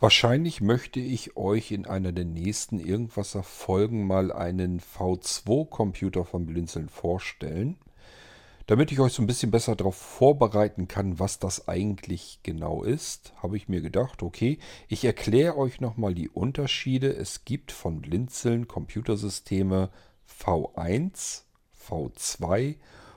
Wahrscheinlich möchte ich euch in einer der nächsten Irgendwasser Folgen mal einen V2-Computer von Blinzeln vorstellen, damit ich euch so ein bisschen besser darauf vorbereiten kann, was das eigentlich genau ist, habe ich mir gedacht, okay, ich erkläre euch nochmal die Unterschiede. Es gibt von Blinzeln Computersysteme V1, V2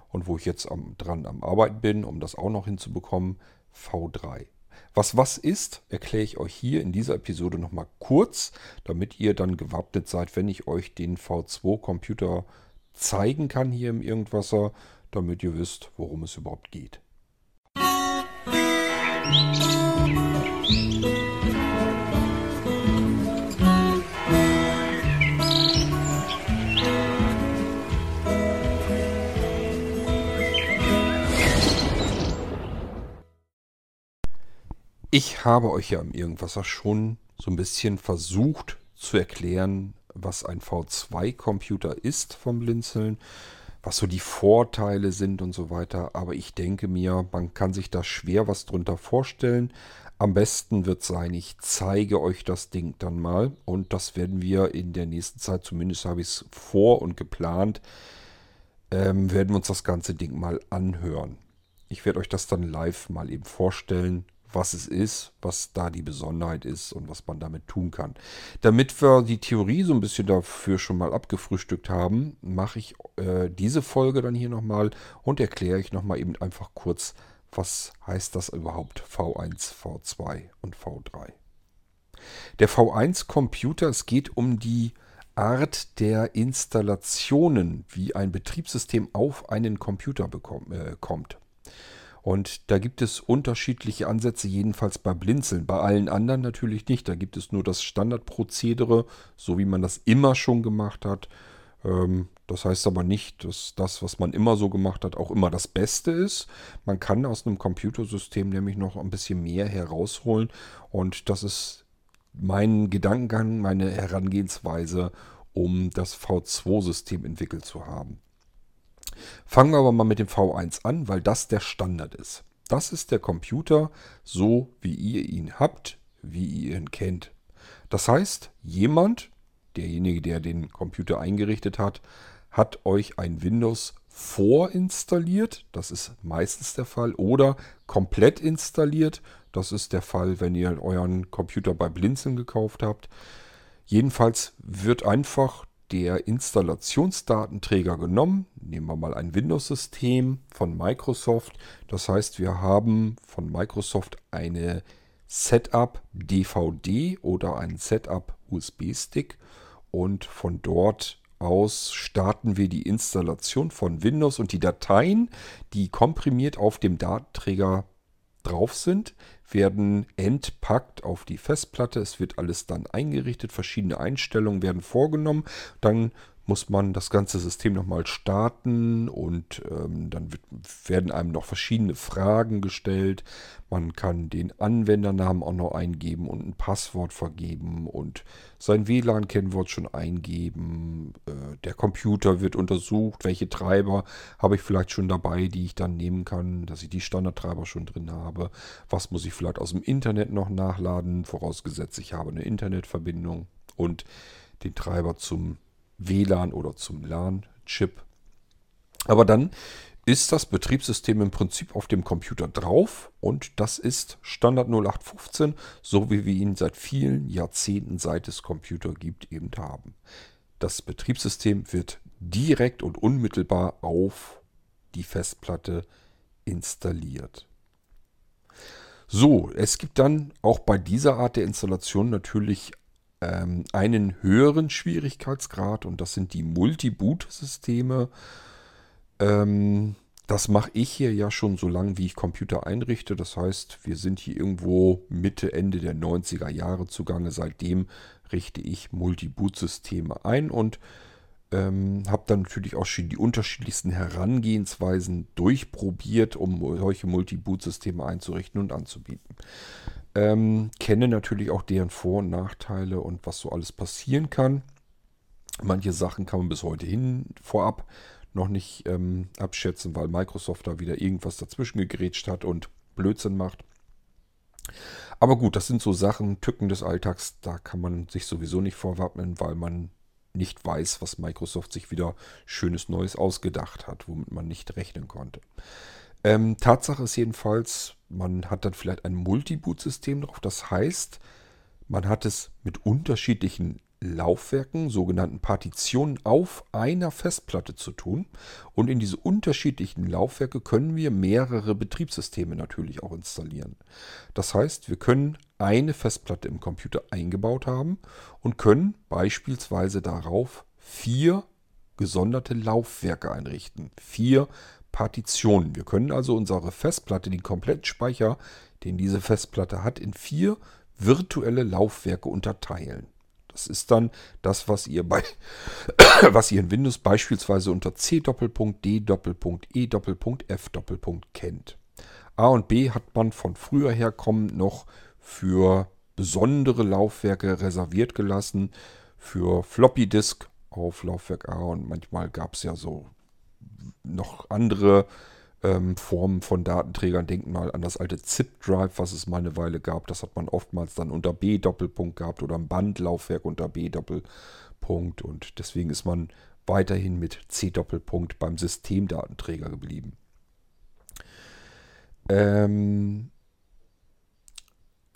und wo ich jetzt am, dran am Arbeiten bin, um das auch noch hinzubekommen, V3. Was was ist, erkläre ich euch hier in dieser Episode nochmal kurz, damit ihr dann gewappnet seid, wenn ich euch den V2-Computer zeigen kann hier im Irgendwasser, damit ihr wisst, worum es überhaupt geht. Ich habe euch ja im Irgendwasser schon so ein bisschen versucht zu erklären, was ein V2-Computer ist vom Blinzeln, was so die Vorteile sind und so weiter. Aber ich denke mir, man kann sich da schwer was drunter vorstellen. Am besten wird sein, ich zeige euch das Ding dann mal. Und das werden wir in der nächsten Zeit, zumindest habe ich es vor und geplant, ähm, werden wir uns das ganze Ding mal anhören. Ich werde euch das dann live mal eben vorstellen was es ist, was da die Besonderheit ist und was man damit tun kann. Damit wir die Theorie so ein bisschen dafür schon mal abgefrühstückt haben, mache ich äh, diese Folge dann hier nochmal und erkläre ich nochmal eben einfach kurz, was heißt das überhaupt V1, V2 und V3. Der V1-Computer, es geht um die Art der Installationen, wie ein Betriebssystem auf einen Computer bekommt, äh, kommt. Und da gibt es unterschiedliche Ansätze, jedenfalls bei Blinzeln. Bei allen anderen natürlich nicht. Da gibt es nur das Standardprozedere, so wie man das immer schon gemacht hat. Ähm, das heißt aber nicht, dass das, was man immer so gemacht hat, auch immer das Beste ist. Man kann aus einem Computersystem nämlich noch ein bisschen mehr herausholen. Und das ist mein Gedankengang, meine Herangehensweise, um das V2-System entwickelt zu haben. Fangen wir aber mal mit dem V1 an, weil das der Standard ist. Das ist der Computer, so wie ihr ihn habt, wie ihr ihn kennt. Das heißt, jemand, derjenige, der den Computer eingerichtet hat, hat euch ein Windows vorinstalliert, das ist meistens der Fall, oder komplett installiert, das ist der Fall, wenn ihr euren Computer bei Blinzeln gekauft habt. Jedenfalls wird einfach der Installationsdatenträger genommen. Nehmen wir mal ein Windows-System von Microsoft. Das heißt, wir haben von Microsoft eine Setup DVD oder einen Setup USB-Stick und von dort aus starten wir die Installation von Windows und die Dateien, die komprimiert auf dem Datenträger drauf sind, werden entpackt auf die Festplatte. Es wird alles dann eingerichtet, verschiedene Einstellungen werden vorgenommen. Dann muss man das ganze System nochmal starten und ähm, dann wird, werden einem noch verschiedene Fragen gestellt. Man kann den Anwendernamen auch noch eingeben und ein Passwort vergeben und sein WLAN-Kennwort schon eingeben. Äh, der Computer wird untersucht, welche Treiber habe ich vielleicht schon dabei, die ich dann nehmen kann, dass ich die Standardtreiber schon drin habe. Was muss ich vielleicht aus dem Internet noch nachladen, vorausgesetzt ich habe eine Internetverbindung und den Treiber zum WLAN oder zum LAN-Chip. Aber dann ist das Betriebssystem im Prinzip auf dem Computer drauf und das ist Standard 0815, so wie wir ihn seit vielen Jahrzehnten, seit es Computer gibt, eben haben. Das Betriebssystem wird direkt und unmittelbar auf die Festplatte installiert. So, es gibt dann auch bei dieser Art der Installation natürlich ähm, einen höheren Schwierigkeitsgrad und das sind die Multi-Boot-Systeme. Ähm, das mache ich hier ja schon so lange, wie ich Computer einrichte. Das heißt, wir sind hier irgendwo Mitte, Ende der 90er Jahre zugange. Seitdem richte ich Multi-Boot-Systeme ein und ähm, habe dann natürlich auch schon die unterschiedlichsten Herangehensweisen durchprobiert, um solche Multi-Boot-Systeme einzurichten und anzubieten. Ähm, kenne natürlich auch deren Vor- und Nachteile und was so alles passieren kann. Manche Sachen kann man bis heute hin vorab noch nicht ähm, abschätzen, weil Microsoft da wieder irgendwas dazwischen gegrätscht hat und Blödsinn macht. Aber gut, das sind so Sachen, Tücken des Alltags, da kann man sich sowieso nicht vorwappnen, weil man nicht weiß, was Microsoft sich wieder schönes Neues ausgedacht hat, womit man nicht rechnen konnte. Ähm, Tatsache ist jedenfalls, man hat dann vielleicht ein Multiboot-System drauf. Das heißt, man hat es mit unterschiedlichen Laufwerken, sogenannten Partitionen, auf einer Festplatte zu tun. Und in diese unterschiedlichen Laufwerke können wir mehrere Betriebssysteme natürlich auch installieren. Das heißt, wir können eine Festplatte im Computer eingebaut haben und können beispielsweise darauf vier gesonderte Laufwerke einrichten. Vier Partitionen. Wir können also unsere Festplatte, den kompletten Speicher, den diese Festplatte hat, in vier virtuelle Laufwerke unterteilen. Das ist dann das, was ihr bei was ihr in Windows beispielsweise unter C Doppelpunkt D Doppelpunkt E Doppelpunkt F Doppelpunkt kennt. A und B hat man von früher her kommend noch für besondere Laufwerke reserviert gelassen, für Floppy Disk auf Laufwerk A und manchmal gab es ja so noch andere ähm, Formen von Datenträgern. Denken mal an das alte ZIP-Drive, was es mal eine Weile gab. Das hat man oftmals dann unter B-Doppelpunkt gehabt oder ein Bandlaufwerk unter B-Doppelpunkt. Und deswegen ist man weiterhin mit C-Doppelpunkt beim Systemdatenträger geblieben. Ähm,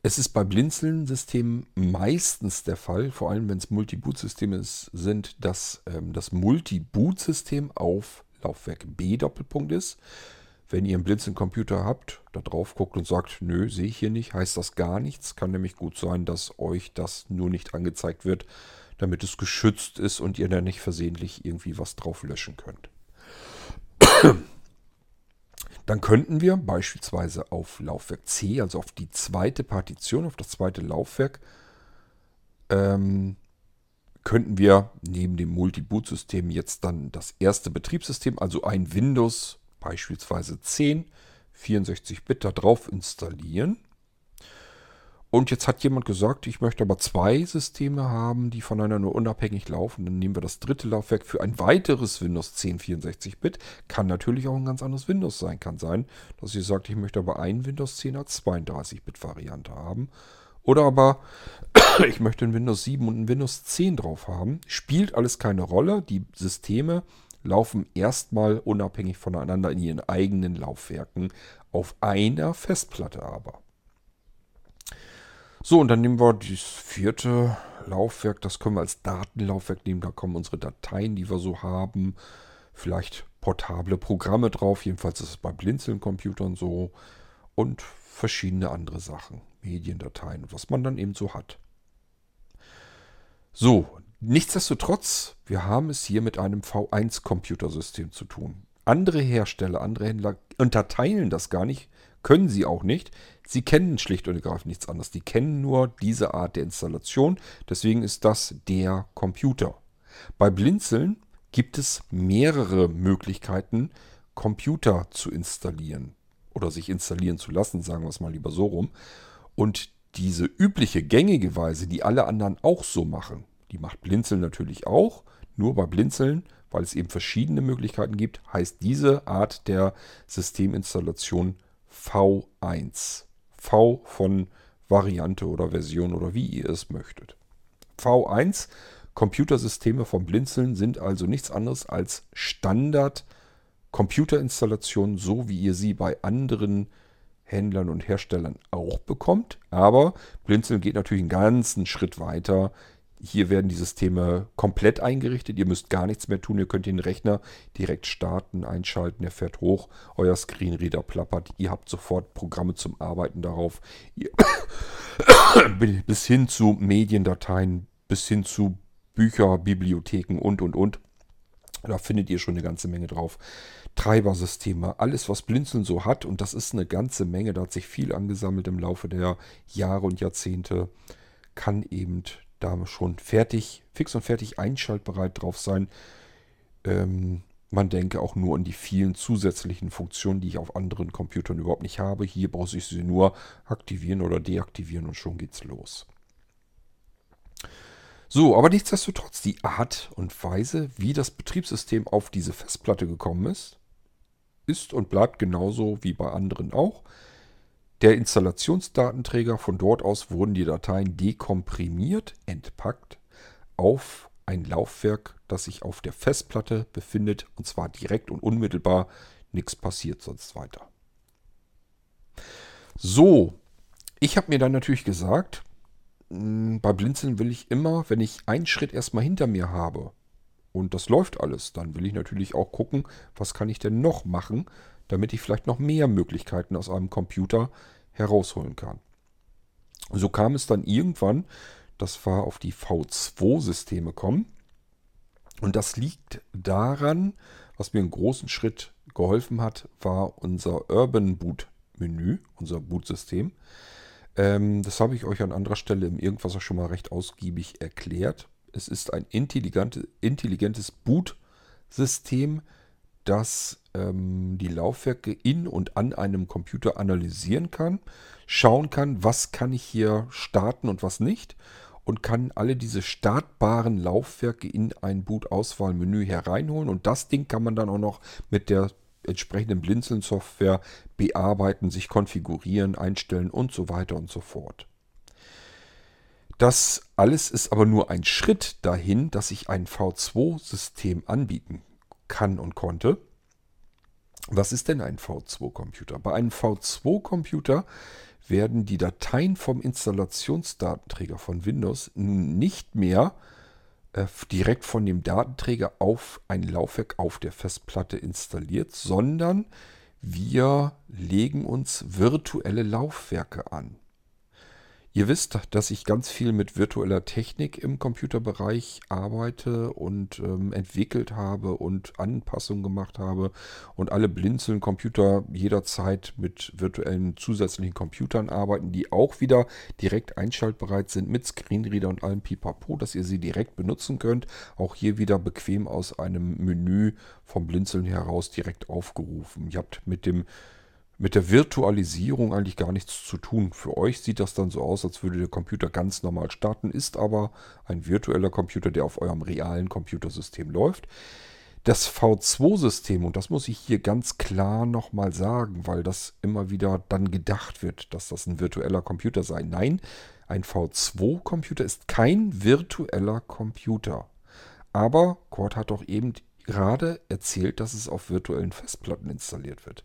es ist bei Blinzeln-Systemen meistens der Fall, vor allem wenn es Multi-Boot-Systeme sind, dass ähm, das Multi-Boot-System auf Laufwerk B Doppelpunkt ist. Wenn ihr einen Blinzeln-Computer habt, da drauf guckt und sagt, nö, sehe ich hier nicht, heißt das gar nichts. Kann nämlich gut sein, dass euch das nur nicht angezeigt wird, damit es geschützt ist und ihr da nicht versehentlich irgendwie was drauf löschen könnt. Dann könnten wir beispielsweise auf Laufwerk C, also auf die zweite Partition, auf das zweite Laufwerk, ähm, könnten wir neben dem Multi-Boot-System jetzt dann das erste Betriebssystem, also ein Windows beispielsweise 10, 64-Bit da drauf installieren. Und jetzt hat jemand gesagt, ich möchte aber zwei Systeme haben, die voneinander unabhängig laufen. Dann nehmen wir das dritte Laufwerk für ein weiteres Windows 10 64-Bit. Kann natürlich auch ein ganz anderes Windows sein. Kann sein, dass ihr sagt, ich möchte aber ein Windows 10 als 32-Bit-Variante haben. Oder aber ich möchte ein Windows 7 und ein Windows 10 drauf haben. Spielt alles keine Rolle. Die Systeme laufen erstmal unabhängig voneinander in ihren eigenen Laufwerken auf einer Festplatte aber. So, und dann nehmen wir das vierte Laufwerk. Das können wir als Datenlaufwerk nehmen. Da kommen unsere Dateien, die wir so haben. Vielleicht portable Programme drauf. Jedenfalls ist es bei Blinzeln-Computern so. Und verschiedene andere Sachen. Mediendateien, was man dann eben so hat. So, nichtsdestotrotz, wir haben es hier mit einem V1-Computersystem zu tun. Andere Hersteller, andere Händler unterteilen das gar nicht, können sie auch nicht. Sie kennen schlicht und ergreifend nichts anderes. Die kennen nur diese Art der Installation. Deswegen ist das der Computer. Bei Blinzeln gibt es mehrere Möglichkeiten, Computer zu installieren oder sich installieren zu lassen, sagen wir es mal lieber so rum. Und diese übliche gängige Weise, die alle anderen auch so machen, die macht Blinzeln natürlich auch. Nur bei Blinzeln, weil es eben verschiedene Möglichkeiten gibt, heißt diese Art der Systeminstallation V1. V von Variante oder Version oder wie ihr es möchtet. V1 Computersysteme von Blinzeln sind also nichts anderes als Standard Computerinstallationen, so wie ihr sie bei anderen Händlern und Herstellern auch bekommt. Aber Blinzeln geht natürlich einen ganzen Schritt weiter. Hier werden die Systeme komplett eingerichtet. Ihr müsst gar nichts mehr tun. Ihr könnt den Rechner direkt starten, einschalten. Er fährt hoch. Euer Screenreader plappert. Ihr habt sofort Programme zum Arbeiten darauf. bis hin zu Mediendateien, bis hin zu Bücher, Bibliotheken und, und, und. Da findet ihr schon eine ganze Menge drauf. Treibersysteme, alles was Blinzeln so hat und das ist eine ganze Menge, da hat sich viel angesammelt im Laufe der Jahre und Jahrzehnte, kann eben da schon fertig, fix und fertig einschaltbereit drauf sein. Ähm, man denke auch nur an die vielen zusätzlichen Funktionen, die ich auf anderen Computern überhaupt nicht habe. Hier brauche ich sie nur aktivieren oder deaktivieren und schon geht's los. So, aber nichtsdestotrotz, die Art und Weise, wie das Betriebssystem auf diese Festplatte gekommen ist, ist und bleibt genauso wie bei anderen auch. der Installationsdatenträger. Von dort aus wurden die Dateien dekomprimiert, entpackt auf ein Laufwerk, das sich auf der Festplatte befindet. Und zwar direkt und unmittelbar. Nichts passiert sonst weiter. So, ich habe mir dann natürlich gesagt, hm, bei Blinzeln will ich immer, wenn ich einen Schritt erstmal hinter mir habe und das läuft alles, dann will ich natürlich auch gucken, was kann ich denn noch machen, damit ich vielleicht noch mehr Möglichkeiten aus einem Computer herausholen kann. So kam es dann irgendwann, das war auf die V2-Systeme kommen. Und das liegt daran, was mir einen großen Schritt geholfen hat, war unser Urban Boot Menü, unser Bootsystem. Ähm, das habe ich euch an anderer Stelle im Irgendwas auch schon mal recht ausgiebig erklärt. Es ist ein intelligente, intelligentes Boot-System, das ähm, die Laufwerke in und an einem Computer analysieren kann, schauen kann, was kann ich hier starten und was nicht und kann alle diese startbaren Laufwerke in ein Boot-Auswahlmenü hereinholen und das Ding kann man dann auch noch mit der entsprechenden Blinzeln-Software bearbeiten, sich konfigurieren, einstellen und so weiter und so fort. Das alles ist aber nur ein Schritt dahin, dass ich ein V2-System anbieten kann und konnte. Was ist denn ein V2-Computer? Bei einem V2-Computer werden die Dateien vom Installationsdatenträger von Windows nicht mehr äh, direkt von dem Datenträger auf ein Laufwerk auf der Festplatte installiert, sondern wir legen uns virtuelle Laufwerke an. Ihr wisst, dass ich ganz viel mit virtueller Technik im Computerbereich arbeite und ähm, entwickelt habe und Anpassungen gemacht habe und alle blinzeln Computer jederzeit mit virtuellen zusätzlichen Computern arbeiten, die auch wieder direkt einschaltbereit sind mit Screenreader und allem Pipapo, dass ihr sie direkt benutzen könnt. Auch hier wieder bequem aus einem Menü vom Blinzeln heraus direkt aufgerufen. Ihr habt mit dem mit der Virtualisierung eigentlich gar nichts zu tun. Für euch sieht das dann so aus, als würde der Computer ganz normal starten, ist aber ein virtueller Computer, der auf eurem realen Computersystem läuft. Das V2-System, und das muss ich hier ganz klar nochmal sagen, weil das immer wieder dann gedacht wird, dass das ein virtueller Computer sei. Nein, ein V2-Computer ist kein virtueller Computer. Aber Cord hat doch eben gerade erzählt, dass es auf virtuellen Festplatten installiert wird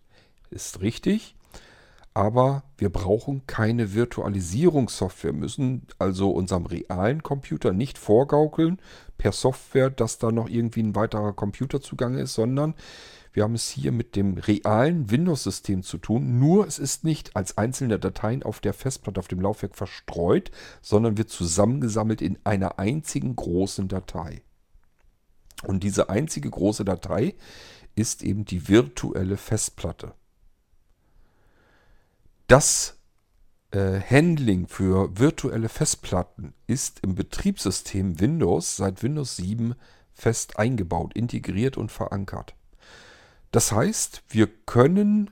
ist richtig. Aber wir brauchen keine Virtualisierungssoftware, müssen also unserem realen Computer nicht vorgaukeln per Software, dass da noch irgendwie ein weiterer Computer zugange ist, sondern wir haben es hier mit dem realen Windows-System zu tun. Nur es ist nicht als einzelne Dateien auf der Festplatte, auf dem Laufwerk verstreut, sondern wird zusammengesammelt in einer einzigen großen Datei. Und diese einzige große Datei ist eben die virtuelle Festplatte. Das äh, Handling für virtuelle Festplatten ist im Betriebssystem Windows seit Windows 7 fest eingebaut, integriert und verankert. Das heißt, wir können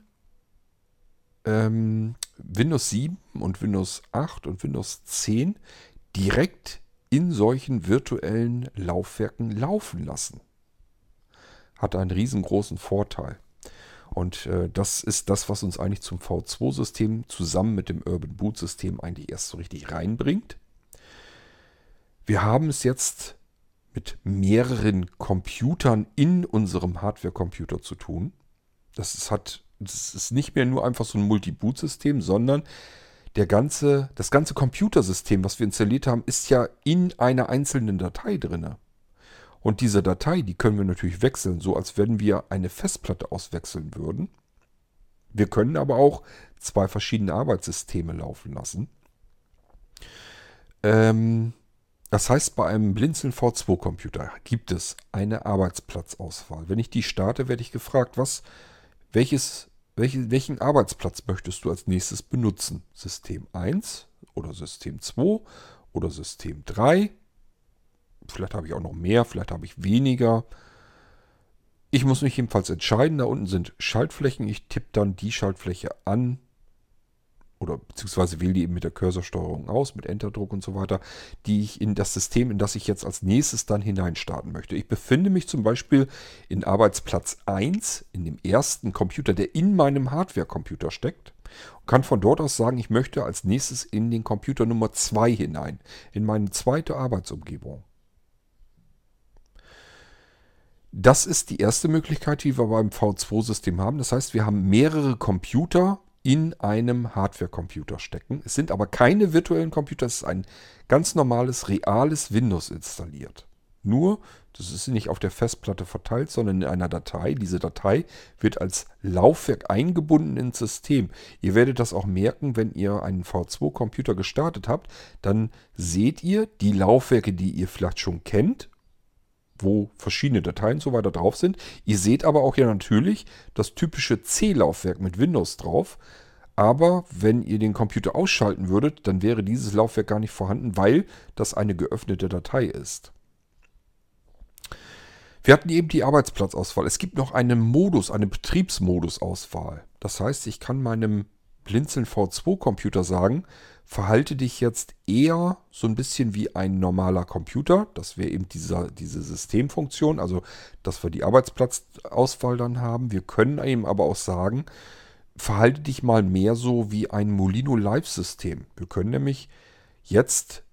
ähm, Windows 7 und Windows 8 und Windows 10 direkt in solchen virtuellen Laufwerken laufen lassen. Hat einen riesengroßen Vorteil. Und äh, das ist das, was uns eigentlich zum V2-System zusammen mit dem Urban Boot-System eigentlich erst so richtig reinbringt. Wir haben es jetzt mit mehreren Computern in unserem Hardware-Computer zu tun. Das ist, hat, das ist nicht mehr nur einfach so ein Multi-Boot-System, sondern der ganze, das ganze Computersystem, was wir installiert haben, ist ja in einer einzelnen Datei drin. Und diese Datei, die können wir natürlich wechseln, so als wenn wir eine Festplatte auswechseln würden. Wir können aber auch zwei verschiedene Arbeitssysteme laufen lassen. Ähm, das heißt, bei einem Blinzeln V2-Computer gibt es eine Arbeitsplatzauswahl. Wenn ich die starte, werde ich gefragt, was, welches, welche, welchen Arbeitsplatz möchtest du als nächstes benutzen? System 1 oder System 2 oder System 3 Vielleicht habe ich auch noch mehr, vielleicht habe ich weniger. Ich muss mich jedenfalls entscheiden. Da unten sind Schaltflächen. Ich tippe dann die Schaltfläche an. Oder beziehungsweise wähle die eben mit der Cursorsteuerung aus, mit Enterdruck und so weiter, die ich in das System, in das ich jetzt als nächstes dann hineinstarten möchte. Ich befinde mich zum Beispiel in Arbeitsplatz 1, in dem ersten Computer, der in meinem Hardware-Computer steckt. Und kann von dort aus sagen, ich möchte als nächstes in den Computer Nummer 2 hinein, in meine zweite Arbeitsumgebung. Das ist die erste Möglichkeit, die wir beim V2-System haben. Das heißt, wir haben mehrere Computer in einem Hardware-Computer stecken. Es sind aber keine virtuellen Computer, es ist ein ganz normales, reales Windows installiert. Nur, das ist nicht auf der Festplatte verteilt, sondern in einer Datei. Diese Datei wird als Laufwerk eingebunden ins System. Ihr werdet das auch merken, wenn ihr einen V2-Computer gestartet habt. Dann seht ihr die Laufwerke, die ihr vielleicht schon kennt wo verschiedene Dateien und so weiter drauf sind. Ihr seht aber auch ja natürlich das typische C-Laufwerk mit Windows drauf. Aber wenn ihr den Computer ausschalten würdet, dann wäre dieses Laufwerk gar nicht vorhanden, weil das eine geöffnete Datei ist. Wir hatten eben die Arbeitsplatzauswahl. Es gibt noch einen Modus, eine Betriebsmodusauswahl. Das heißt, ich kann meinem Blinzeln V2-Computer sagen, verhalte dich jetzt eher so ein bisschen wie ein normaler Computer. Das wäre eben dieser, diese Systemfunktion, also dass wir die Arbeitsplatzauswahl dann haben. Wir können ihm aber auch sagen, verhalte dich mal mehr so wie ein Molino Live-System. Wir können nämlich jetzt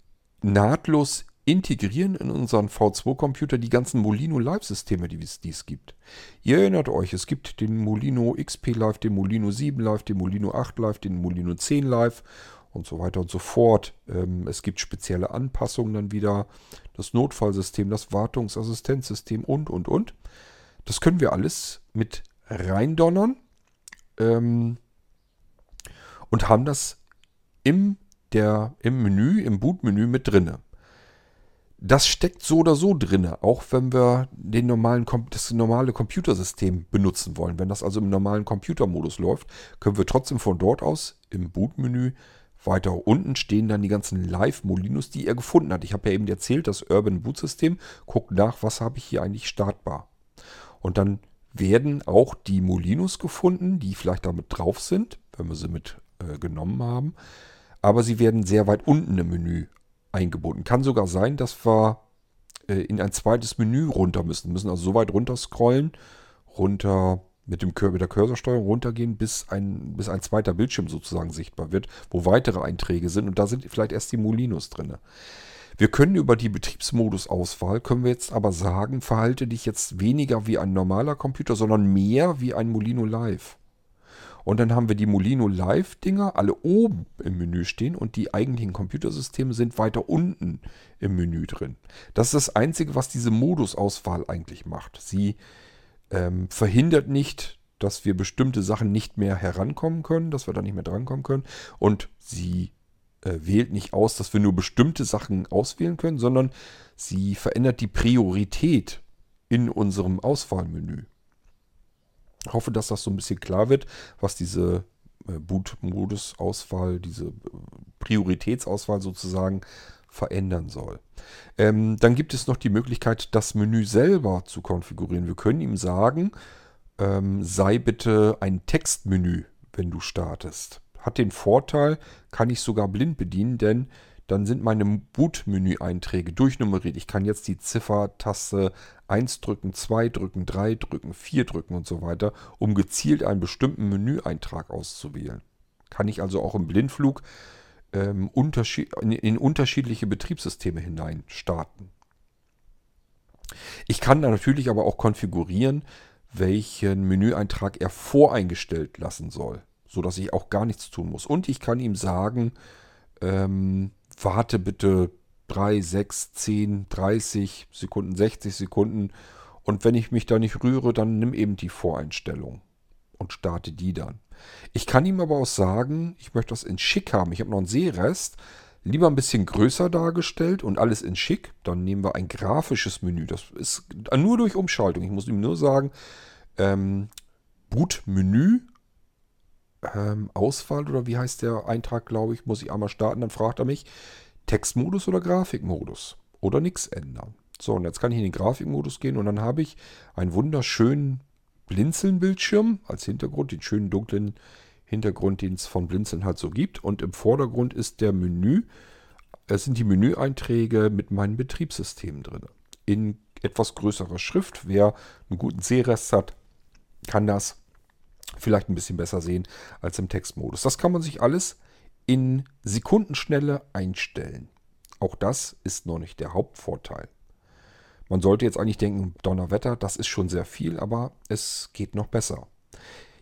nahtlos integrieren in unseren V2-Computer die ganzen Molino Live-Systeme, die es gibt. Ihr erinnert euch, es gibt den Molino XP Live, den Molino 7 Live, den Molino 8 Live, den Molino 10 Live und so weiter und so fort. Ähm, es gibt spezielle Anpassungen dann wieder, das Notfallsystem, das Wartungsassistenzsystem und, und, und. Das können wir alles mit reindonnern ähm, und haben das im, der, im Menü, im Bootmenü mit drinne. Das steckt so oder so drin, auch wenn wir den normalen, das normale Computersystem benutzen wollen. Wenn das also im normalen Computermodus läuft, können wir trotzdem von dort aus im Bootmenü weiter unten stehen dann die ganzen Live-Molinos, die er gefunden hat. Ich habe ja eben erzählt, das Urban Boot System guckt nach, was habe ich hier eigentlich startbar. Und dann werden auch die Molinos gefunden, die vielleicht damit drauf sind, wenn wir sie mit äh, genommen haben. Aber sie werden sehr weit unten im Menü eingebunden. Kann sogar sein, dass wir äh, in ein zweites Menü runter müssen. Wir müssen also so weit runter scrollen, runter mit, dem, mit der Cursorsteuerung runtergehen, bis ein, bis ein zweiter Bildschirm sozusagen sichtbar wird, wo weitere Einträge sind. Und da sind vielleicht erst die Molinos drin. Wir können über die Betriebsmodusauswahl, können wir jetzt aber sagen, verhalte dich jetzt weniger wie ein normaler Computer, sondern mehr wie ein Molino Live. Und dann haben wir die Molino Live-Dinger alle oben im Menü stehen und die eigentlichen Computersysteme sind weiter unten im Menü drin. Das ist das Einzige, was diese Modusauswahl eigentlich macht. Sie ähm, verhindert nicht, dass wir bestimmte Sachen nicht mehr herankommen können, dass wir da nicht mehr drankommen können. Und sie äh, wählt nicht aus, dass wir nur bestimmte Sachen auswählen können, sondern sie verändert die Priorität in unserem Auswahlmenü. Hoffe, dass das so ein bisschen klar wird, was diese äh, Boot-Modus-Auswahl, diese äh, Prioritätsauswahl sozusagen verändern soll. Ähm, dann gibt es noch die Möglichkeit, das Menü selber zu konfigurieren. Wir können ihm sagen, ähm, sei bitte ein Textmenü, wenn du startest. Hat den Vorteil, kann ich sogar blind bedienen, denn dann sind meine Boot-Menü-Einträge durchnummeriert. Ich kann jetzt die Ziffertaste 1 drücken, 2 drücken, 3 drücken, 4 drücken und so weiter, um gezielt einen bestimmten Menüeintrag auszuwählen. Kann ich also auch im Blindflug ähm, unterschied in, in unterschiedliche Betriebssysteme hinein starten. Ich kann natürlich aber auch konfigurieren, welchen Menüeintrag er voreingestellt lassen soll, sodass ich auch gar nichts tun muss. Und ich kann ihm sagen, ähm, warte bitte 3, 6, 10, 30 Sekunden, 60 Sekunden. Und wenn ich mich da nicht rühre, dann nimm eben die Voreinstellung und starte die dann. Ich kann ihm aber auch sagen, ich möchte das in schick haben. Ich habe noch einen Seerest, lieber ein bisschen größer dargestellt und alles in schick. Dann nehmen wir ein grafisches Menü. Das ist nur durch Umschaltung. Ich muss ihm nur sagen, ähm, Boot-Menü, ähm, Auswahl oder wie heißt der Eintrag, glaube ich, muss ich einmal starten. Dann fragt er mich, Textmodus oder Grafikmodus oder nichts ändern. So, und jetzt kann ich in den Grafikmodus gehen und dann habe ich einen wunderschönen Blinzeln-Bildschirm als Hintergrund, den schönen dunklen Hintergrund, den es von Blinzeln halt so gibt. Und im Vordergrund ist der Menü, es sind die Menüeinträge mit meinen Betriebssystemen drin. In etwas größerer Schrift. Wer einen guten Sehrest hat, kann das vielleicht ein bisschen besser sehen als im Textmodus. Das kann man sich alles in Sekundenschnelle einstellen. Auch das ist noch nicht der Hauptvorteil. Man sollte jetzt eigentlich denken, Donnerwetter, das ist schon sehr viel, aber es geht noch besser.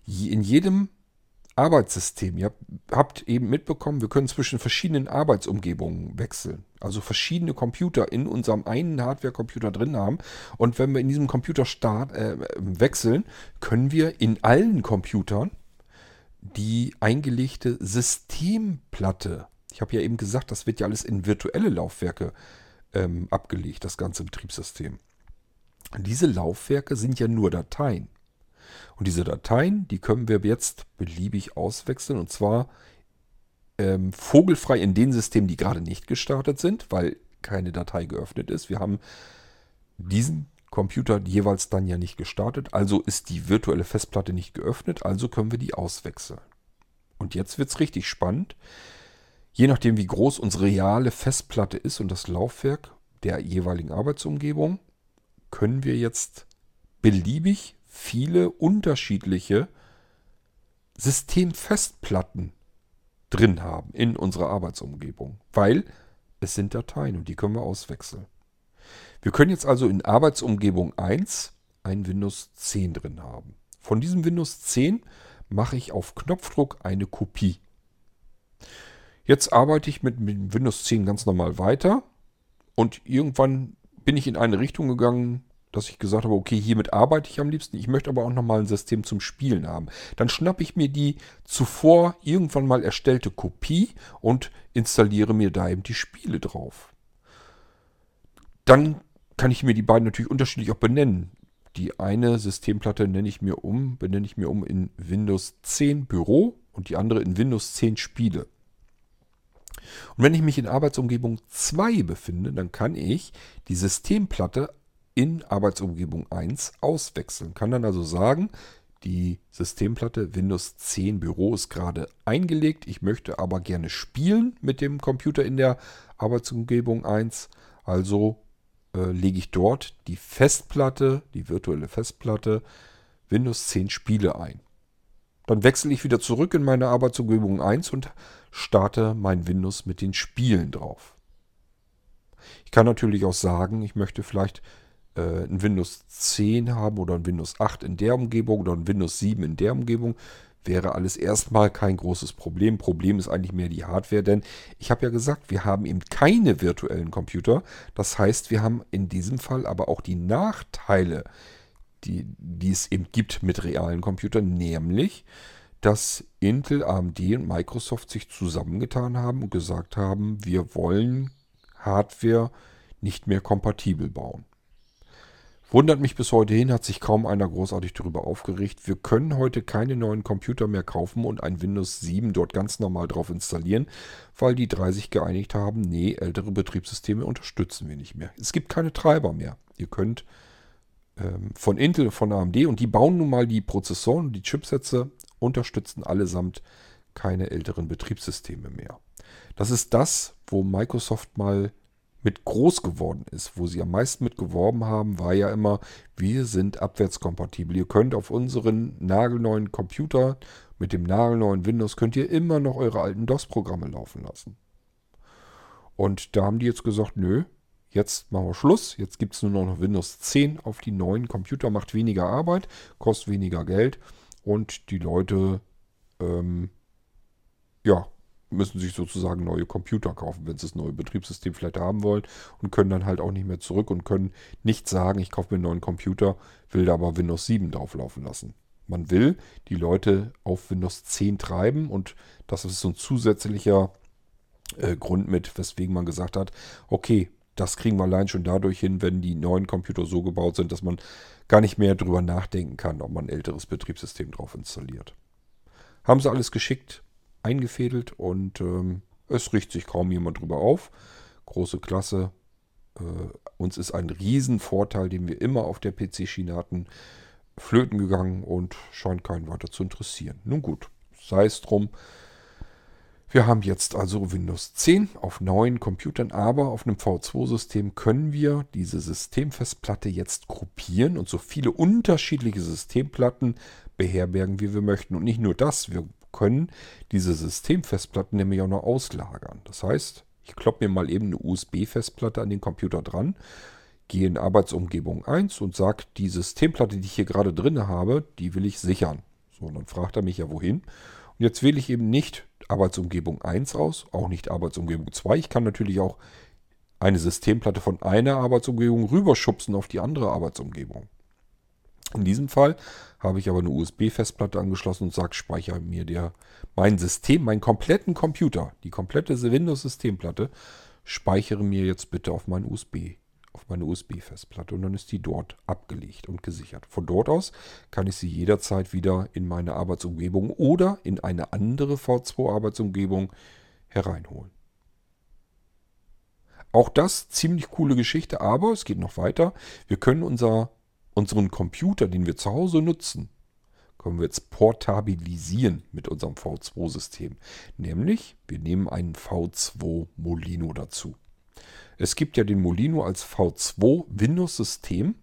In jedem Arbeitssystem, ihr habt eben mitbekommen, wir können zwischen verschiedenen Arbeitsumgebungen wechseln. Also verschiedene Computer in unserem einen Hardware-Computer drin haben. Und wenn wir in diesem Computer start, äh, wechseln, können wir in allen Computern die eingelegte Systemplatte, ich habe ja eben gesagt, das wird ja alles in virtuelle Laufwerke ähm, abgelegt, das ganze Betriebssystem. Diese Laufwerke sind ja nur Dateien. Und diese Dateien, die können wir jetzt beliebig auswechseln. Und zwar ähm, vogelfrei in den Systemen, die gerade nicht gestartet sind, weil keine Datei geöffnet ist. Wir haben diesen Computer jeweils dann ja nicht gestartet. Also ist die virtuelle Festplatte nicht geöffnet. Also können wir die auswechseln. Und jetzt wird es richtig spannend. Je nachdem, wie groß unsere reale Festplatte ist und das Laufwerk der jeweiligen Arbeitsumgebung, können wir jetzt beliebig viele unterschiedliche Systemfestplatten drin haben in unserer Arbeitsumgebung, weil es sind Dateien und die können wir auswechseln. Wir können jetzt also in Arbeitsumgebung 1 ein Windows 10 drin haben. Von diesem Windows 10 mache ich auf Knopfdruck eine Kopie. Jetzt arbeite ich mit, Windows 10 ganz normal weiter und irgendwann bin ich in eine Richtung gegangen, dass ich gesagt habe, okay, hiermit arbeite ich am liebsten. Ich möchte aber auch nochmal ein System zum Spielen haben. Dann schnappe ich mir die zuvor irgendwann mal erstellte Kopie und installiere mir da eben die Spiele drauf. Dann kann ich mir die beiden natürlich unterschiedlich auch benennen. Die eine Systemplatte nenne ich mir um, benenne ich mir um in Windows 10 Büro und die andere in Windows 10 Spiele. Und wenn ich mich in Arbeitsumgebung 2 befinde, dann kann ich die Systemplatte in Arbeitsumgebung 1 auswechseln. Kann dann also sagen, die Systemplatte Windows 10 Büro ist gerade eingelegt. Ich möchte aber gerne spielen mit dem Computer in der Arbeitsumgebung 1. Also äh, lege ich dort die Festplatte, die virtuelle Festplatte Windows 10 Spiele ein. Dann wechsle ich wieder zurück in meine Arbeitsumgebung 1 und starte mein Windows mit den Spielen drauf. Ich kann natürlich auch sagen, ich möchte vielleicht äh, ein Windows 10 haben oder ein Windows 8 in der Umgebung oder ein Windows 7 in der Umgebung, wäre alles erstmal kein großes Problem. Problem ist eigentlich mehr die Hardware, denn ich habe ja gesagt, wir haben eben keine virtuellen Computer. Das heißt, wir haben in diesem Fall aber auch die Nachteile, die, die es eben gibt mit realen Computern, nämlich, dass Intel, AMD und Microsoft sich zusammengetan haben und gesagt haben, wir wollen Hardware nicht mehr kompatibel bauen. Wundert mich bis heute hin, hat sich kaum einer großartig darüber aufgeregt. Wir können heute keine neuen Computer mehr kaufen und ein Windows 7 dort ganz normal drauf installieren, weil die drei sich geeinigt haben, nee, ältere Betriebssysteme unterstützen wir nicht mehr. Es gibt keine Treiber mehr. Ihr könnt ähm, von Intel, von AMD und die bauen nun mal die Prozessoren und die Chipsätze, unterstützen allesamt keine älteren Betriebssysteme mehr. Das ist das, wo Microsoft mal mit groß geworden ist, wo sie am meisten mit geworben haben, war ja immer, wir sind abwärtskompatibel. Ihr könnt auf unseren nagelneuen Computer mit dem nagelneuen Windows könnt ihr immer noch eure alten DOS-Programme laufen lassen. Und da haben die jetzt gesagt, nö, jetzt machen wir Schluss. Jetzt gibt es nur noch Windows 10 auf die neuen Computer, macht weniger Arbeit, kostet weniger Geld und die Leute, ähm, ja, müssen sich sozusagen neue Computer kaufen, wenn sie das neue Betriebssystem vielleicht haben wollen und können dann halt auch nicht mehr zurück und können nicht sagen, ich kaufe mir einen neuen Computer, will da aber Windows 7 drauflaufen lassen. Man will die Leute auf Windows 10 treiben und das ist so ein zusätzlicher äh, Grund mit, weswegen man gesagt hat, okay, das kriegen wir allein schon dadurch hin, wenn die neuen Computer so gebaut sind, dass man gar nicht mehr drüber nachdenken kann, ob man ein älteres Betriebssystem drauf installiert. Haben sie alles geschickt eingefädelt und ähm, es riecht sich kaum jemand drüber auf. Große Klasse. Äh, uns ist ein Riesenvorteil, den wir immer auf der PC-Schiene hatten, flöten gegangen und scheint keinen weiter zu interessieren. Nun gut, sei es drum. Wir haben jetzt also Windows 10 auf neuen Computern, aber auf einem V2-System können wir diese Systemfestplatte jetzt gruppieren und so viele unterschiedliche Systemplatten beherbergen, wie wir möchten. Und nicht nur das, wir können diese Systemfestplatten nämlich auch noch auslagern. Das heißt, ich kloppe mir mal eben eine USB-Festplatte an den Computer dran, gehe in Arbeitsumgebung 1 und sage, die Systemplatte, die ich hier gerade drin habe, die will ich sichern. So, und dann fragt er mich ja wohin. Und jetzt wähle ich eben nicht Arbeitsumgebung 1 aus, auch nicht Arbeitsumgebung 2. Ich kann natürlich auch eine Systemplatte von einer Arbeitsumgebung rüberschubsen auf die andere Arbeitsumgebung. In diesem Fall habe ich aber eine USB-Festplatte angeschlossen und sage, speichere mir der, mein System, meinen kompletten Computer, die komplette Windows-Systemplatte, speichere mir jetzt bitte auf mein USB, auf meine USB-Festplatte und dann ist die dort abgelegt und gesichert. Von dort aus kann ich sie jederzeit wieder in meine Arbeitsumgebung oder in eine andere V2-Arbeitsumgebung hereinholen. Auch das ziemlich coole Geschichte, aber es geht noch weiter. Wir können unser, unseren Computer, den wir zu Hause nutzen, können wir jetzt portabilisieren mit unserem V2-System. Nämlich, wir nehmen einen V2 Molino dazu. Es gibt ja den Molino als V2 Windows-System.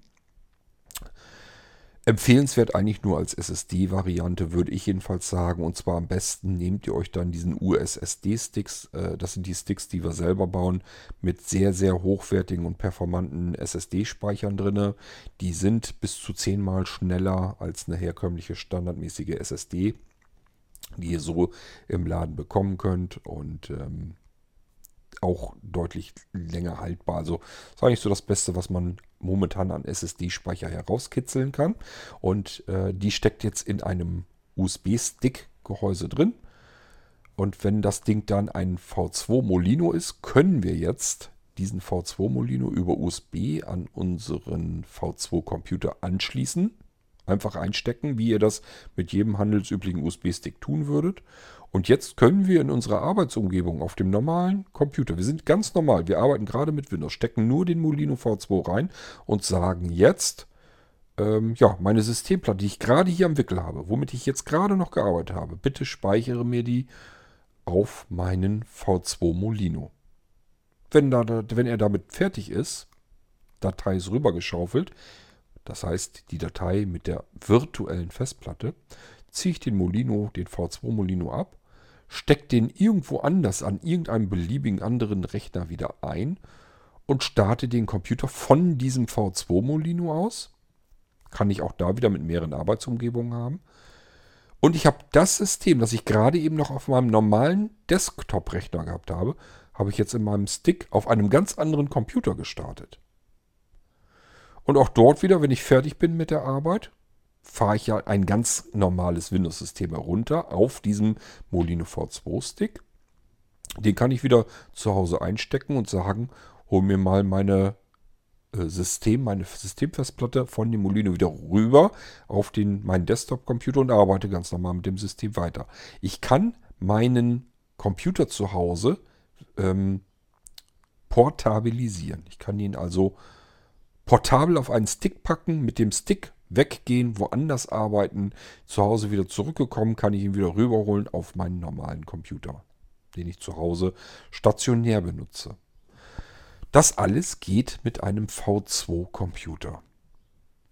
Empfehlenswert eigentlich nur als SSD-Variante, würde ich jedenfalls sagen. Und zwar am besten nehmt ihr euch dann diesen USSD-Sticks. Äh, das sind die Sticks, die wir selber bauen, mit sehr, sehr hochwertigen und performanten SSD-Speichern drin. Die sind bis zu zehnmal schneller als eine herkömmliche standardmäßige SSD, die ihr so im Laden bekommen könnt. Und ähm, auch deutlich länger haltbar. Also das ist eigentlich so das Beste, was man momentan an SSD-Speicher herauskitzeln kann. Und äh, die steckt jetzt in einem USB-Stick-Gehäuse drin. Und wenn das Ding dann ein V2 Molino ist, können wir jetzt diesen V2 Molino über USB an unseren V2 Computer anschließen. Einfach einstecken, wie ihr das mit jedem handelsüblichen USB-Stick tun würdet. Und jetzt können wir in unserer Arbeitsumgebung auf dem normalen Computer, wir sind ganz normal, wir arbeiten gerade mit Windows, stecken nur den Molino V2 rein und sagen jetzt, ähm, ja, meine Systemplatte, die ich gerade hier am Wickel habe, womit ich jetzt gerade noch gearbeitet habe, bitte speichere mir die auf meinen V2 Molino. Wenn, da, wenn er damit fertig ist, Datei ist rübergeschaufelt, das heißt die Datei mit der virtuellen Festplatte, ziehe ich den Molino, den V2 Molino ab steckt den irgendwo anders an irgendeinem beliebigen anderen Rechner wieder ein und starte den Computer von diesem V2 Molino aus. Kann ich auch da wieder mit mehreren Arbeitsumgebungen haben. Und ich habe das System, das ich gerade eben noch auf meinem normalen Desktop-Rechner gehabt habe, habe ich jetzt in meinem Stick auf einem ganz anderen Computer gestartet. Und auch dort wieder, wenn ich fertig bin mit der Arbeit, fahre ich ja ein ganz normales Windows-System herunter auf diesem Molino V2-Stick. Den kann ich wieder zu Hause einstecken und sagen, hol mir mal meine äh, System, meine Systemfestplatte von dem Molino wieder rüber auf den, meinen Desktop-Computer und arbeite ganz normal mit dem System weiter. Ich kann meinen Computer zu Hause ähm, portabilisieren. Ich kann ihn also portabel auf einen Stick packen, mit dem Stick weggehen, woanders arbeiten, zu Hause wieder zurückgekommen, kann ich ihn wieder rüberholen auf meinen normalen Computer, den ich zu Hause stationär benutze. Das alles geht mit einem V2-Computer.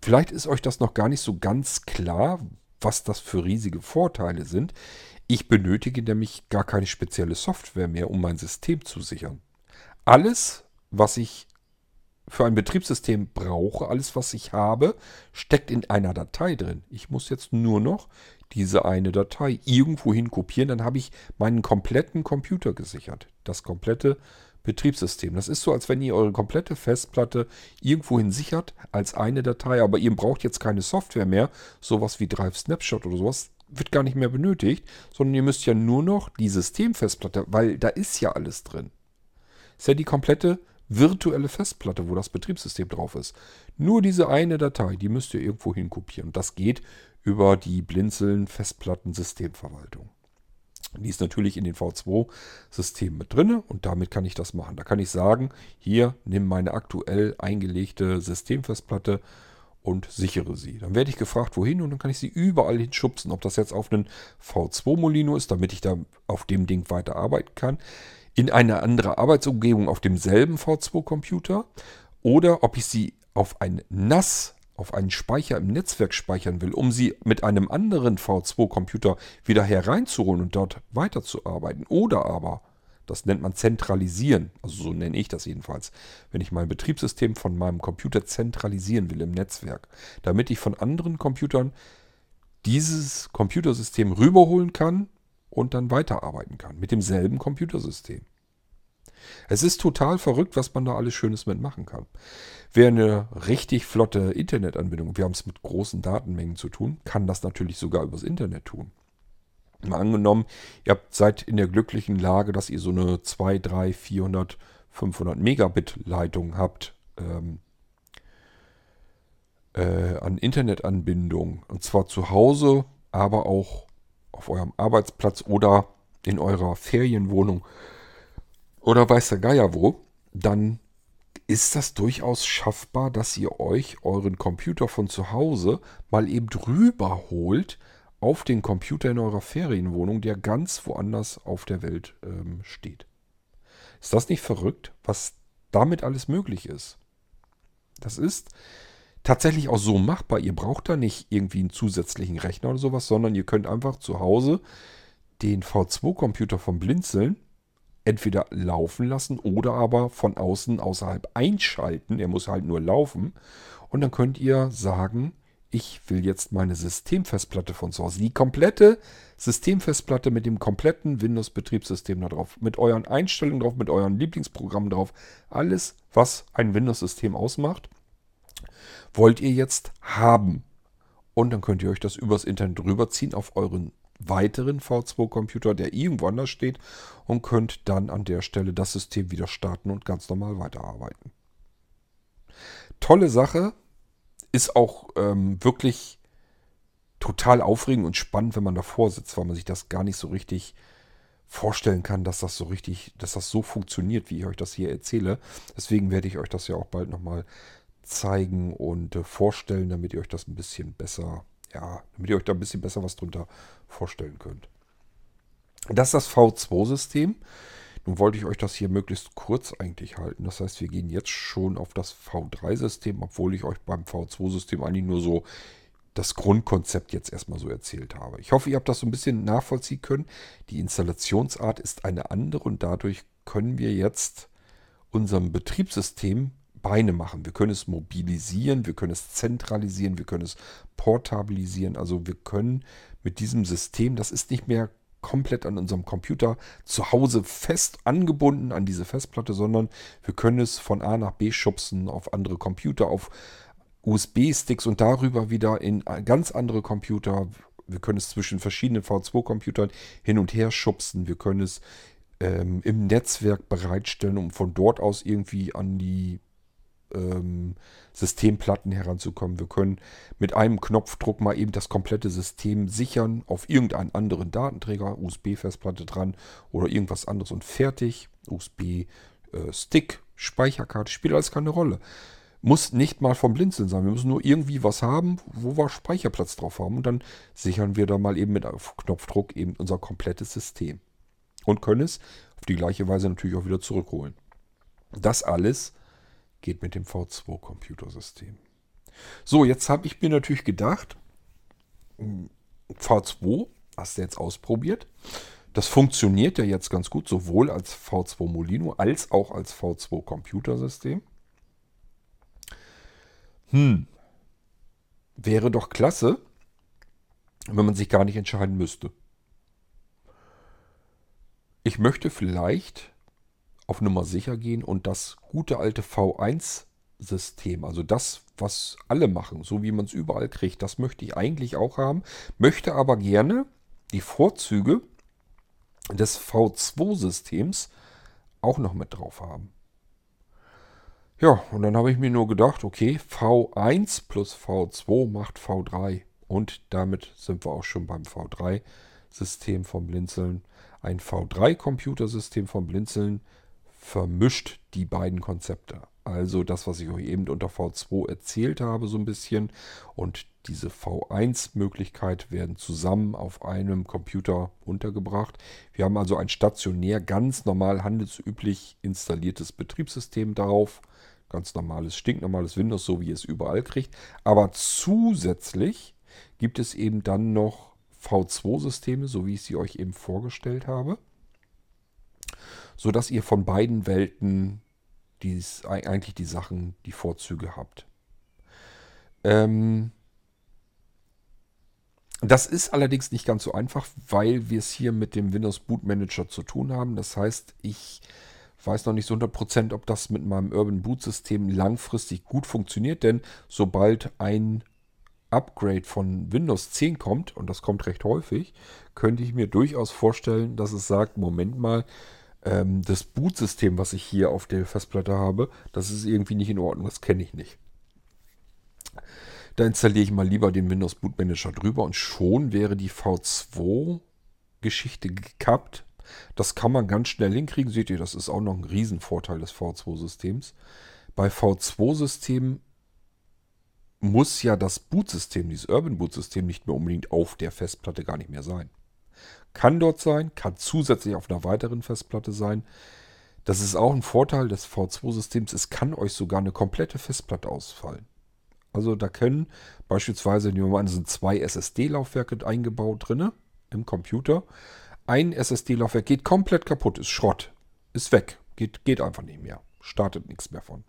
Vielleicht ist euch das noch gar nicht so ganz klar, was das für riesige Vorteile sind. Ich benötige nämlich gar keine spezielle Software mehr, um mein System zu sichern. Alles, was ich für ein Betriebssystem brauche, alles was ich habe, steckt in einer Datei drin. Ich muss jetzt nur noch diese eine Datei irgendwohin kopieren, dann habe ich meinen kompletten Computer gesichert. Das komplette Betriebssystem. Das ist so, als wenn ihr eure komplette Festplatte irgendwohin sichert als eine Datei, aber ihr braucht jetzt keine Software mehr, sowas wie Drive Snapshot oder sowas wird gar nicht mehr benötigt, sondern ihr müsst ja nur noch die Systemfestplatte, weil da ist ja alles drin. Ist ja die komplette virtuelle Festplatte, wo das Betriebssystem drauf ist. Nur diese eine Datei, die müsst ihr irgendwo hin kopieren. Das geht über die Blinzeln Festplatten-Systemverwaltung. Die ist natürlich in den V2-Systemen mit drin und damit kann ich das machen. Da kann ich sagen, hier nimm meine aktuell eingelegte Systemfestplatte und sichere sie. Dann werde ich gefragt, wohin und dann kann ich sie überall hinschubsen. Ob das jetzt auf einen V2 Molino ist, damit ich da auf dem Ding weiter arbeiten kann in eine andere Arbeitsumgebung auf demselben V2-Computer oder ob ich sie auf ein NAS auf einen Speicher im Netzwerk speichern will, um sie mit einem anderen V2-Computer wieder hereinzuholen und dort weiterzuarbeiten. Oder aber, das nennt man zentralisieren, also so nenne ich das jedenfalls, wenn ich mein Betriebssystem von meinem Computer zentralisieren will im Netzwerk, damit ich von anderen Computern dieses Computersystem rüberholen kann und dann weiterarbeiten kann mit demselben Computersystem. Es ist total verrückt, was man da alles Schönes mitmachen kann. Wer eine richtig flotte Internetanbindung, wir haben es mit großen Datenmengen zu tun, kann das natürlich sogar übers Internet tun. Mal angenommen, ihr seid in der glücklichen Lage, dass ihr so eine 2, 3, 400, 500 Megabit Leitung habt ähm, äh, an Internetanbindung. Und zwar zu Hause, aber auch auf eurem Arbeitsplatz oder in eurer Ferienwohnung oder weiß der Geier wo, dann ist das durchaus schaffbar, dass ihr euch euren Computer von zu Hause mal eben drüber holt auf den Computer in eurer Ferienwohnung, der ganz woanders auf der Welt ähm, steht. Ist das nicht verrückt, was damit alles möglich ist? Das ist tatsächlich auch so machbar. Ihr braucht da nicht irgendwie einen zusätzlichen Rechner oder sowas, sondern ihr könnt einfach zu Hause den V2-Computer vom Blinzeln entweder laufen lassen oder aber von außen außerhalb einschalten. Er muss halt nur laufen. Und dann könnt ihr sagen, ich will jetzt meine Systemfestplatte von zu Hause, die komplette Systemfestplatte mit dem kompletten Windows-Betriebssystem da drauf, mit euren Einstellungen drauf, mit euren Lieblingsprogrammen drauf, alles, was ein Windows-System ausmacht, wollt ihr jetzt haben. Und dann könnt ihr euch das übers Internet rüberziehen auf euren weiteren V2-Computer, der irgendwo anders steht und könnt dann an der Stelle das System wieder starten und ganz normal weiterarbeiten. Tolle Sache, ist auch ähm, wirklich total aufregend und spannend, wenn man davor sitzt, weil man sich das gar nicht so richtig vorstellen kann, dass das so richtig, dass das so funktioniert, wie ich euch das hier erzähle. Deswegen werde ich euch das ja auch bald nochmal zeigen und äh, vorstellen, damit ihr euch das ein bisschen besser ja, damit ihr euch da ein bisschen besser was drunter vorstellen könnt. Das ist das V2-System. Nun wollte ich euch das hier möglichst kurz eigentlich halten. Das heißt, wir gehen jetzt schon auf das V3-System, obwohl ich euch beim V2-System eigentlich nur so das Grundkonzept jetzt erstmal so erzählt habe. Ich hoffe, ihr habt das so ein bisschen nachvollziehen können. Die Installationsart ist eine andere und dadurch können wir jetzt unserem Betriebssystem Beine machen. Wir können es mobilisieren, wir können es zentralisieren, wir können es portabilisieren. Also wir können mit diesem System, das ist nicht mehr komplett an unserem Computer zu Hause fest angebunden an diese Festplatte, sondern wir können es von A nach B schubsen auf andere Computer, auf USB-Sticks und darüber wieder in ganz andere Computer. Wir können es zwischen verschiedenen V2-Computern hin und her schubsen. Wir können es ähm, im Netzwerk bereitstellen, um von dort aus irgendwie an die ähm, Systemplatten heranzukommen. Wir können mit einem Knopfdruck mal eben das komplette System sichern auf irgendeinen anderen Datenträger, USB-Festplatte dran oder irgendwas anderes und fertig. USB-Stick, äh, Speicherkarte, spielt alles keine Rolle. Muss nicht mal vom Blinzeln sein. Wir müssen nur irgendwie was haben, wo wir Speicherplatz drauf haben. Und dann sichern wir da mal eben mit Knopfdruck eben unser komplettes System. Und können es auf die gleiche Weise natürlich auch wieder zurückholen. Das alles geht mit dem V2-Computersystem. So, jetzt habe ich mir natürlich gedacht, V2 hast du jetzt ausprobiert. Das funktioniert ja jetzt ganz gut, sowohl als V2 Molino als auch als V2 Computersystem. Hm, wäre doch klasse, wenn man sich gar nicht entscheiden müsste. Ich möchte vielleicht auf Nummer sicher gehen und das gute alte V1-System, also das, was alle machen, so wie man es überall kriegt, das möchte ich eigentlich auch haben, möchte aber gerne die Vorzüge des V2-Systems auch noch mit drauf haben. Ja, und dann habe ich mir nur gedacht, okay, V1 plus V2 macht V3. Und damit sind wir auch schon beim V3-System vom Blinzeln. Ein V3-Computersystem vom Blinzeln vermischt die beiden Konzepte. Also das, was ich euch eben unter V2 erzählt habe, so ein bisschen. Und diese V1-Möglichkeit werden zusammen auf einem Computer untergebracht. Wir haben also ein stationär, ganz normal handelsüblich installiertes Betriebssystem darauf. Ganz normales, stinknormales Windows, so wie ihr es überall kriegt. Aber zusätzlich gibt es eben dann noch V2-Systeme, so wie ich sie euch eben vorgestellt habe. Sodass ihr von beiden Welten dies, eigentlich die Sachen, die Vorzüge habt. Ähm, das ist allerdings nicht ganz so einfach, weil wir es hier mit dem Windows Boot Manager zu tun haben. Das heißt, ich weiß noch nicht so 100%, ob das mit meinem Urban Boot System langfristig gut funktioniert, denn sobald ein Upgrade von Windows 10 kommt, und das kommt recht häufig, könnte ich mir durchaus vorstellen, dass es sagt, Moment mal, ähm, das Bootsystem, was ich hier auf der Festplatte habe, das ist irgendwie nicht in Ordnung, das kenne ich nicht. Da installiere ich mal lieber den Windows Boot Manager drüber und schon wäre die V2-Geschichte gekappt. Das kann man ganz schnell hinkriegen. Seht ihr, das ist auch noch ein Riesenvorteil des V2-Systems. Bei V2-Systemen muss ja das Bootsystem, dieses Urban Boot-System, nicht mehr unbedingt auf der Festplatte gar nicht mehr sein. Kann dort sein, kann zusätzlich auf einer weiteren Festplatte sein. Das ist auch ein Vorteil des V2-Systems. Es kann euch sogar eine komplette Festplatte ausfallen. Also da können beispielsweise, nehmen wir mal an, sind zwei SSD-Laufwerke eingebaut drin im Computer. Ein SSD-Laufwerk geht komplett kaputt, ist Schrott, ist weg, geht, geht einfach nicht mehr, startet nichts mehr von.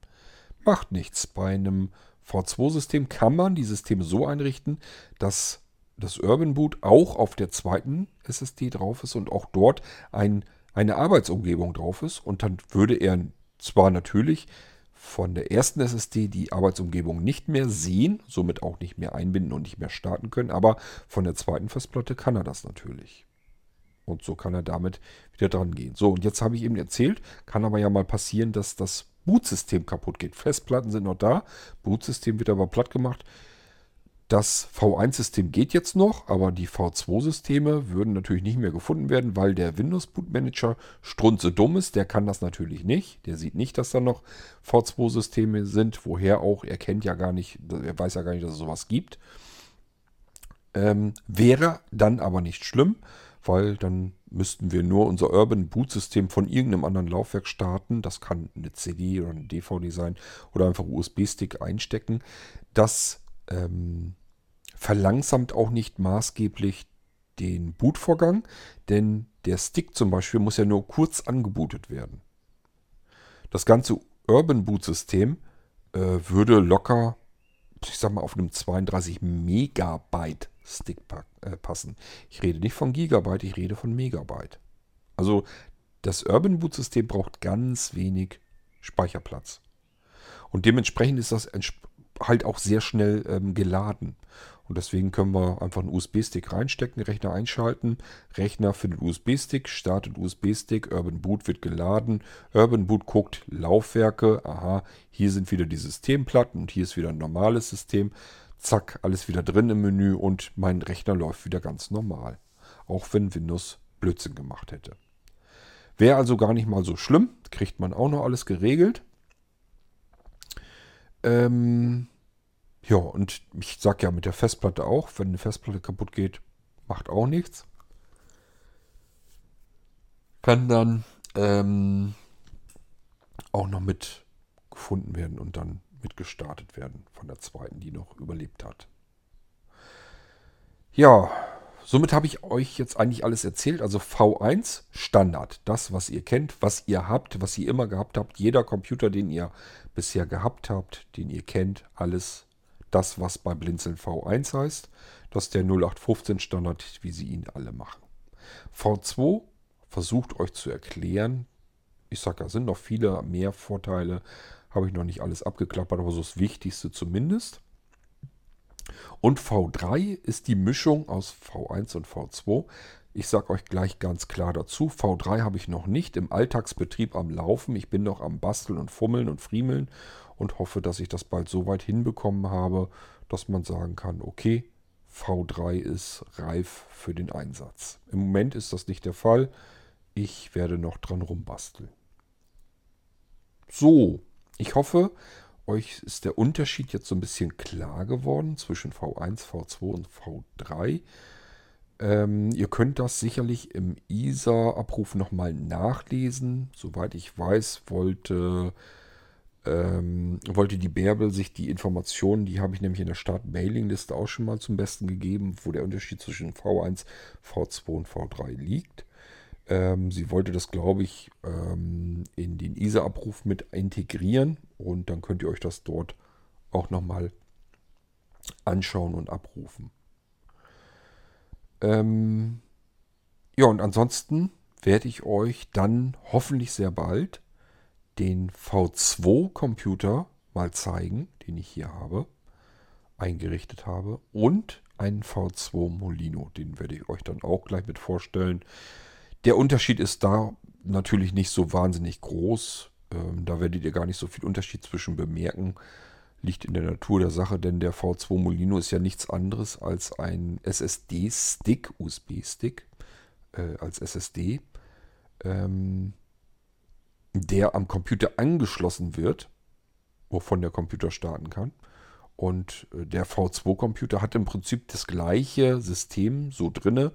Macht nichts. Bei einem V2-System kann man die Systeme so einrichten, dass das Urban Boot auch auf der zweiten SSD drauf ist und auch dort ein, eine Arbeitsumgebung drauf ist. Und dann würde er zwar natürlich von der ersten SSD die Arbeitsumgebung nicht mehr sehen, somit auch nicht mehr einbinden und nicht mehr starten können, aber von der zweiten Festplatte kann er das natürlich. Und so kann er damit wieder dran gehen. So, und jetzt habe ich eben erzählt, kann aber ja mal passieren, dass das Bootsystem kaputt geht. Festplatten sind noch da, Bootsystem wird aber platt gemacht. Das V1-System geht jetzt noch, aber die V2-Systeme würden natürlich nicht mehr gefunden werden, weil der Windows Boot Manager strunze dumm ist. Der kann das natürlich nicht. Der sieht nicht, dass da noch V2-Systeme sind. Woher auch? Er kennt ja gar nicht, er weiß ja gar nicht, dass es sowas gibt. Ähm, wäre dann aber nicht schlimm, weil dann müssten wir nur unser Urban Boot System von irgendeinem anderen Laufwerk starten. Das kann eine CD oder eine DVD sein oder einfach USB-Stick einstecken. Das ähm, verlangsamt auch nicht maßgeblich den Bootvorgang, denn der Stick zum Beispiel muss ja nur kurz angebootet werden. Das ganze Urban Boot System äh, würde locker, ich sag mal, auf einem 32 Megabyte Stick äh, passen. Ich rede nicht von Gigabyte, ich rede von Megabyte. Also das Urban Boot System braucht ganz wenig Speicherplatz. Und dementsprechend ist das halt auch sehr schnell ähm, geladen. Und deswegen können wir einfach einen USB-Stick reinstecken, Rechner einschalten. Rechner findet USB-Stick, startet USB-Stick, Urban Boot wird geladen. Urban Boot guckt Laufwerke. Aha, hier sind wieder die Systemplatten und hier ist wieder ein normales System. Zack, alles wieder drin im Menü und mein Rechner läuft wieder ganz normal. Auch wenn Windows Blödsinn gemacht hätte. Wäre also gar nicht mal so schlimm. Kriegt man auch noch alles geregelt. Ähm, ja, und ich sag ja mit der Festplatte auch, wenn eine Festplatte kaputt geht, macht auch nichts. Kann dann ähm, auch noch mit gefunden werden und dann mit gestartet werden von der zweiten, die noch überlebt hat. Ja, somit habe ich euch jetzt eigentlich alles erzählt. Also V1 Standard, das, was ihr kennt, was ihr habt, was ihr immer gehabt habt. Jeder Computer, den ihr bisher gehabt habt, den ihr kennt, alles das, was bei Blinzeln V1 heißt. Das ist der 0815 Standard, wie sie ihn alle machen. V2 versucht euch zu erklären. Ich sage, da sind noch viele mehr Vorteile. Habe ich noch nicht alles abgeklappert, aber so das Wichtigste zumindest. Und V3 ist die Mischung aus V1 und V2. Ich sage euch gleich ganz klar dazu, V3 habe ich noch nicht im Alltagsbetrieb am Laufen. Ich bin noch am Basteln und Fummeln und Friemeln und hoffe, dass ich das bald so weit hinbekommen habe, dass man sagen kann, okay, V3 ist reif für den Einsatz. Im Moment ist das nicht der Fall. Ich werde noch dran rumbasteln. So, ich hoffe, euch ist der Unterschied jetzt so ein bisschen klar geworden zwischen V1, V2 und V3. Ähm, ihr könnt das sicherlich im ISA-Abruf nochmal nachlesen. Soweit ich weiß, wollte ähm, wollte die Bärbel sich die Informationen, die habe ich nämlich in der Start-Mailing-Liste auch schon mal zum Besten gegeben, wo der Unterschied zwischen V1, V2 und V3 liegt. Ähm, sie wollte das, glaube ich, ähm, in den ISA-Abruf mit integrieren und dann könnt ihr euch das dort auch nochmal anschauen und abrufen. Ähm, ja, und ansonsten werde ich euch dann hoffentlich sehr bald den V2-Computer mal zeigen, den ich hier habe, eingerichtet habe. Und einen V2 Molino, den werde ich euch dann auch gleich mit vorstellen. Der Unterschied ist da natürlich nicht so wahnsinnig groß. Ähm, da werdet ihr gar nicht so viel Unterschied zwischen bemerken. Liegt in der Natur der Sache, denn der V2 Molino ist ja nichts anderes als ein SSD-Stick, USB-Stick, äh, als SSD. Ähm, der am Computer angeschlossen wird, wovon der Computer starten kann. Und äh, der V2-Computer hat im Prinzip das gleiche System so drinne,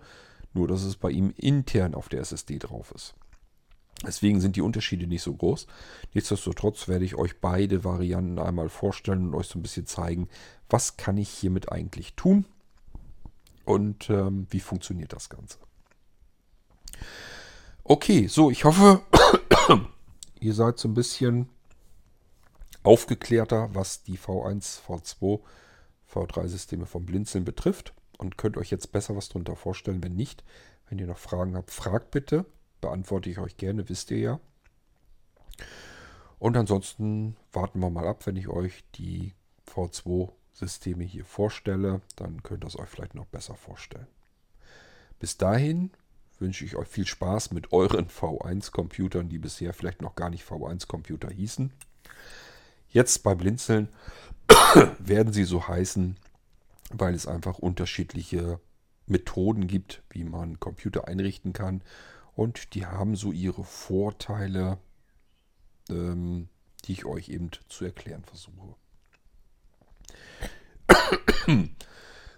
nur dass es bei ihm intern auf der SSD drauf ist. Deswegen sind die Unterschiede nicht so groß. Nichtsdestotrotz werde ich euch beide Varianten einmal vorstellen und euch so ein bisschen zeigen, was kann ich hiermit eigentlich tun und ähm, wie funktioniert das Ganze. Okay, so, ich hoffe, Ihr seid so ein bisschen aufgeklärter, was die V1, V2, V3-Systeme vom Blinzeln betrifft und könnt euch jetzt besser was darunter vorstellen. Wenn nicht, wenn ihr noch Fragen habt, fragt bitte. Beantworte ich euch gerne, wisst ihr ja. Und ansonsten warten wir mal ab, wenn ich euch die V2-Systeme hier vorstelle. Dann könnt ihr es euch vielleicht noch besser vorstellen. Bis dahin wünsche ich euch viel Spaß mit euren V1-Computern, die bisher vielleicht noch gar nicht V1-Computer hießen. Jetzt bei Blinzeln werden sie so heißen, weil es einfach unterschiedliche Methoden gibt, wie man Computer einrichten kann. Und die haben so ihre Vorteile, ähm, die ich euch eben zu erklären versuche.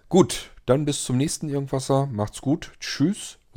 gut, dann bis zum nächsten Irgendwasser. Macht's gut. Tschüss